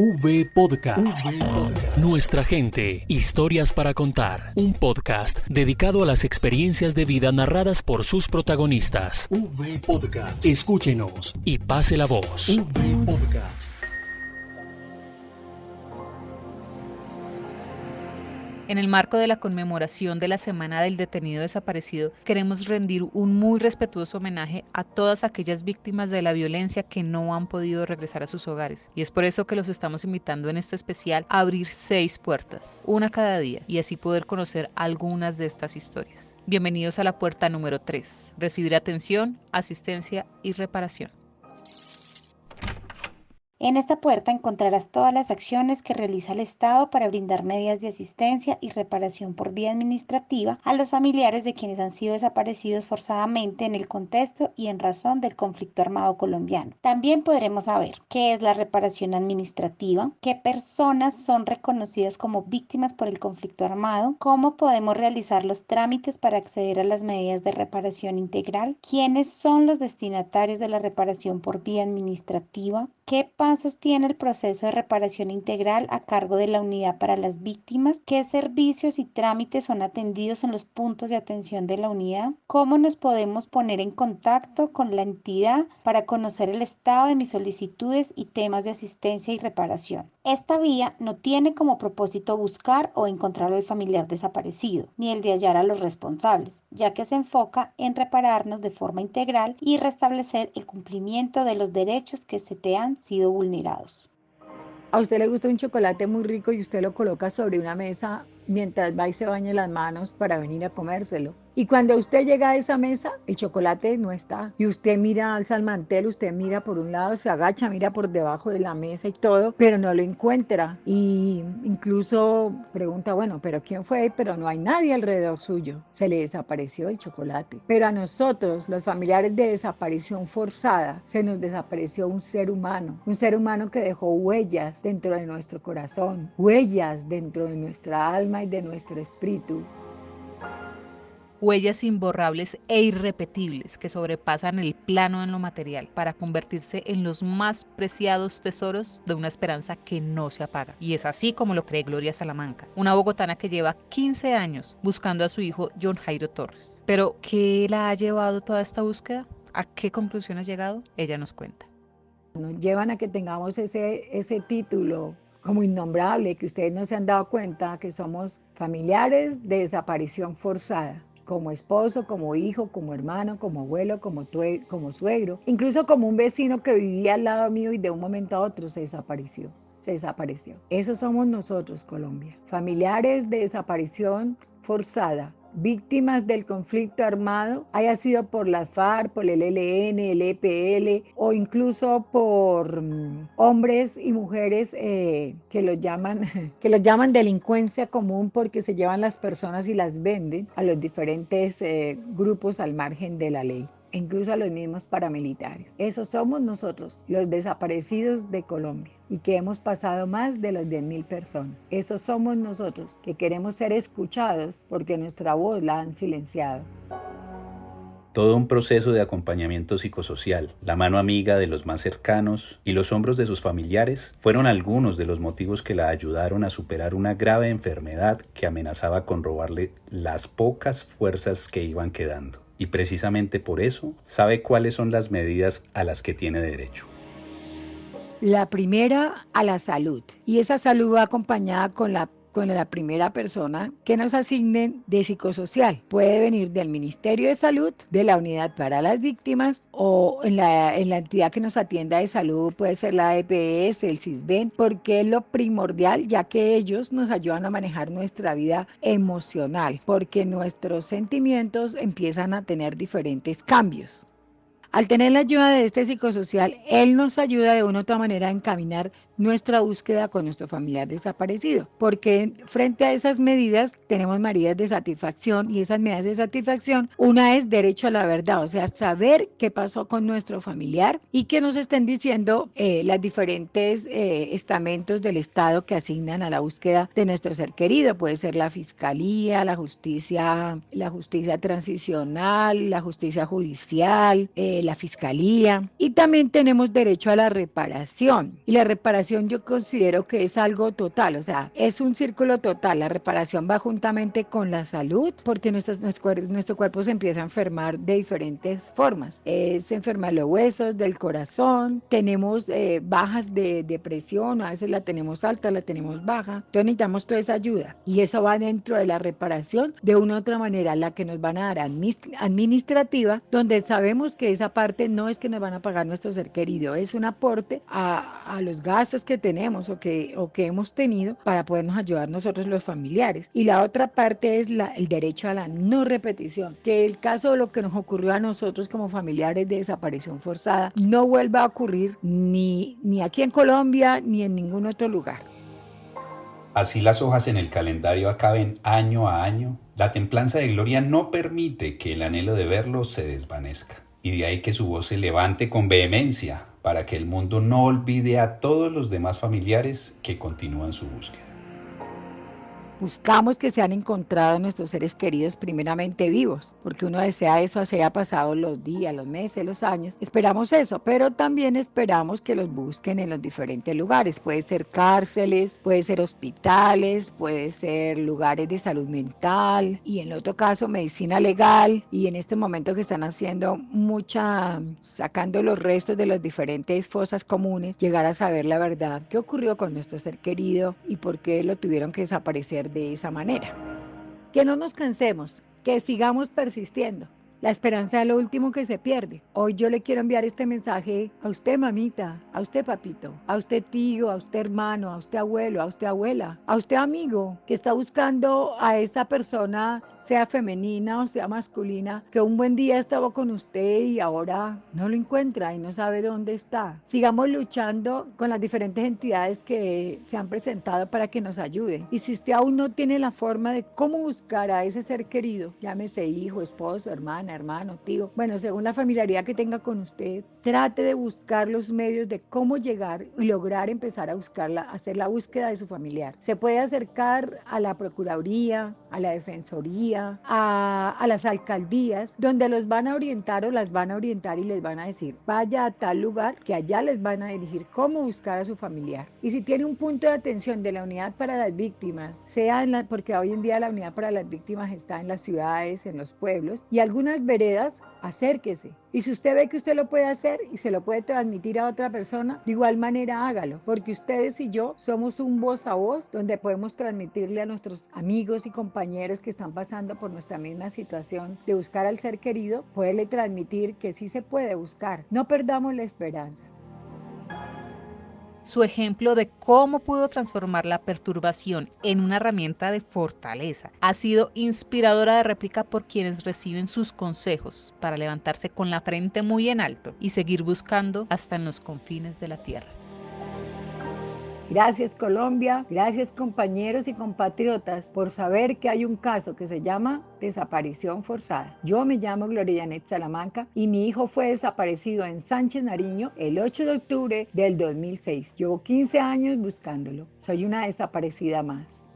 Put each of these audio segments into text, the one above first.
V Podcast. Nuestra gente, historias para contar. Un podcast dedicado a las experiencias de vida narradas por sus protagonistas. V Podcast. Escúchenos y pase la voz. V Podcast. En el marco de la conmemoración de la Semana del Detenido Desaparecido, queremos rendir un muy respetuoso homenaje a todas aquellas víctimas de la violencia que no han podido regresar a sus hogares. Y es por eso que los estamos invitando en este especial a abrir seis puertas, una cada día, y así poder conocer algunas de estas historias. Bienvenidos a la puerta número 3, recibir atención, asistencia y reparación. En esta puerta encontrarás todas las acciones que realiza el Estado para brindar medidas de asistencia y reparación por vía administrativa a los familiares de quienes han sido desaparecidos forzadamente en el contexto y en razón del conflicto armado colombiano. También podremos saber qué es la reparación administrativa, qué personas son reconocidas como víctimas por el conflicto armado, cómo podemos realizar los trámites para acceder a las medidas de reparación integral, quiénes son los destinatarios de la reparación por vía administrativa, qué pasos tiene el proceso de reparación integral a cargo de la unidad para las víctimas, qué servicios y trámites son atendidos en los puntos de atención de la unidad, cómo nos podemos poner en contacto con la entidad para conocer el estado de mis solicitudes y temas de asistencia y reparación. Esta vía no tiene como propósito buscar o encontrar al familiar desaparecido, ni el de hallar a los responsables, ya que se enfoca en repararnos de forma integral y restablecer el cumplimiento de los derechos que se te han sido vulnerados. A usted le gusta un chocolate muy rico y usted lo coloca sobre una mesa mientras va y se baña las manos para venir a comérselo. Y cuando usted llega a esa mesa, el chocolate no está. Y usted mira, alza el mantel, usted mira por un lado, se agacha, mira por debajo de la mesa y todo, pero no lo encuentra. Y incluso pregunta, bueno, pero ¿quién fue? Pero no hay nadie alrededor suyo. Se le desapareció el chocolate. Pero a nosotros, los familiares de desaparición forzada, se nos desapareció un ser humano. Un ser humano que dejó huellas dentro de nuestro corazón, huellas dentro de nuestra alma y de nuestro espíritu huellas imborrables e irrepetibles que sobrepasan el plano en lo material para convertirse en los más preciados tesoros de una esperanza que no se apaga. Y es así como lo cree Gloria Salamanca, una bogotana que lleva 15 años buscando a su hijo John Jairo Torres. Pero, ¿qué la ha llevado toda esta búsqueda? ¿A qué conclusión ha llegado? Ella nos cuenta. Nos llevan a que tengamos ese, ese título como innombrable, que ustedes no se han dado cuenta que somos familiares de desaparición forzada como esposo, como hijo, como hermano, como abuelo, como, como suegro, incluso como un vecino que vivía al lado mío y de un momento a otro se desapareció. Se desapareció. Eso somos nosotros, Colombia. Familiares de desaparición forzada, víctimas del conflicto armado, haya sido por la FARC, por el ELN, el EPL o incluso por mm, hombres y mujeres eh, que los llaman que los llaman delincuencia común porque se llevan las personas y las venden a los diferentes eh, grupos al margen de la ley incluso a los mismos paramilitares. Esos somos nosotros, los desaparecidos de Colombia y que hemos pasado más de los 10.000 personas. Esos somos nosotros que queremos ser escuchados porque nuestra voz la han silenciado. Todo un proceso de acompañamiento psicosocial, la mano amiga de los más cercanos y los hombros de sus familiares fueron algunos de los motivos que la ayudaron a superar una grave enfermedad que amenazaba con robarle las pocas fuerzas que iban quedando y precisamente por eso sabe cuáles son las medidas a las que tiene derecho. La primera a la salud y esa salud va acompañada con la con la primera persona que nos asignen de psicosocial. Puede venir del Ministerio de Salud, de la Unidad para las Víctimas o en la, en la entidad que nos atienda de salud, puede ser la EPS, el CISBEN, porque es lo primordial ya que ellos nos ayudan a manejar nuestra vida emocional, porque nuestros sentimientos empiezan a tener diferentes cambios. Al tener la ayuda de este psicosocial, él nos ayuda de una u otra manera a encaminar nuestra búsqueda con nuestro familiar desaparecido, porque frente a esas medidas tenemos medidas de satisfacción y esas medidas de satisfacción, una es derecho a la verdad, o sea, saber qué pasó con nuestro familiar y que nos estén diciendo eh, las diferentes eh, estamentos del Estado que asignan a la búsqueda de nuestro ser querido, puede ser la fiscalía, la justicia, la justicia transicional, la justicia judicial. Eh, la fiscalía y también tenemos derecho a la reparación. Y la reparación yo considero que es algo total, o sea, es un círculo total. La reparación va juntamente con la salud porque nuestro, nuestro cuerpo se empieza a enfermar de diferentes formas. Eh, se enferma los huesos, del corazón, tenemos eh, bajas de depresión, a veces la tenemos alta, la tenemos baja. Entonces necesitamos toda esa ayuda y eso va dentro de la reparación de una u otra manera, la que nos van a dar administrativa, donde sabemos que esa parte no es que nos van a pagar nuestro ser querido, es un aporte a, a los gastos que tenemos o que, o que hemos tenido para podernos ayudar nosotros los familiares. Y la otra parte es la, el derecho a la no repetición, que el caso de lo que nos ocurrió a nosotros como familiares de desaparición forzada no vuelva a ocurrir ni, ni aquí en Colombia ni en ningún otro lugar. Así las hojas en el calendario acaben año a año, la templanza de Gloria no permite que el anhelo de verlo se desvanezca. Y de ahí que su voz se levante con vehemencia para que el mundo no olvide a todos los demás familiares que continúan su búsqueda. Buscamos que sean encontrados nuestros seres queridos primeramente vivos, porque uno desea eso, se haya pasado los días, los meses, los años. Esperamos eso, pero también esperamos que los busquen en los diferentes lugares. Puede ser cárceles, puede ser hospitales, puede ser lugares de salud mental y en otro caso medicina legal y en este momento que están haciendo mucha, sacando los restos de las diferentes fosas comunes, llegar a saber la verdad, qué ocurrió con nuestro ser querido y por qué lo tuvieron que desaparecer de esa manera. Que no nos cansemos, que sigamos persistiendo. La esperanza es lo último que se pierde. Hoy yo le quiero enviar este mensaje a usted, mamita, a usted, papito, a usted, tío, a usted, hermano, a usted, abuelo, a usted, abuela, a usted, amigo, que está buscando a esa persona sea femenina o sea masculina, que un buen día estaba con usted y ahora no lo encuentra y no sabe dónde está. Sigamos luchando con las diferentes entidades que se han presentado para que nos ayuden. Y si usted aún no tiene la forma de cómo buscar a ese ser querido, llámese hijo, esposo, hermana, hermano, tío, bueno, según la familiaridad que tenga con usted, trate de buscar los medios de cómo llegar y lograr empezar a buscarla, hacer la búsqueda de su familiar. Se puede acercar a la Procuraduría, a la Defensoría, a, las alcaldías, donde los van a orientar o las van a orientar y les van a decir, vaya a tal lugar que allá les van a dirigir cómo buscar a su familiar. Y si tiene un punto de atención de la unidad para las víctimas, sea en la, porque hoy en día la unidad para las víctimas está en las ciudades, en los pueblos, y algunas veredas, acérquese. Y si usted ve que usted lo puede hacer y se lo puede transmitir a otra persona, de igual manera hágalo, porque ustedes y yo somos un voz a voz donde podemos transmitirle a nuestros amigos y compañeros que están pasando por nuestra misma situación de buscar al ser querido, poderle transmitir que sí se puede buscar. No perdamos la esperanza su ejemplo de cómo pudo transformar la perturbación en una herramienta de fortaleza. Ha sido inspiradora de réplica por quienes reciben sus consejos para levantarse con la frente muy en alto y seguir buscando hasta en los confines de la tierra. Gracias Colombia, gracias compañeros y compatriotas por saber que hay un caso que se llama desaparición forzada. Yo me llamo Gloria Janet Salamanca y mi hijo fue desaparecido en Sánchez Nariño el 8 de octubre del 2006. Llevo 15 años buscándolo. Soy una desaparecida más.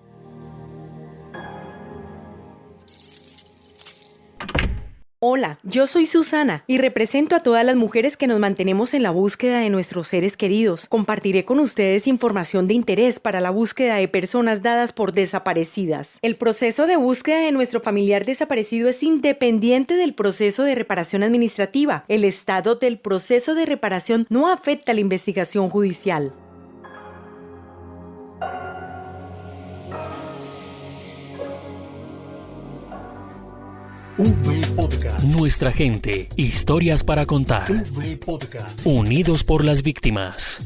Hola, yo soy Susana y represento a todas las mujeres que nos mantenemos en la búsqueda de nuestros seres queridos. Compartiré con ustedes información de interés para la búsqueda de personas dadas por desaparecidas. El proceso de búsqueda de nuestro familiar desaparecido es independiente del proceso de reparación administrativa. El estado del proceso de reparación no afecta la investigación judicial. Podcast. Nuestra gente, historias para contar. Unidos por las víctimas.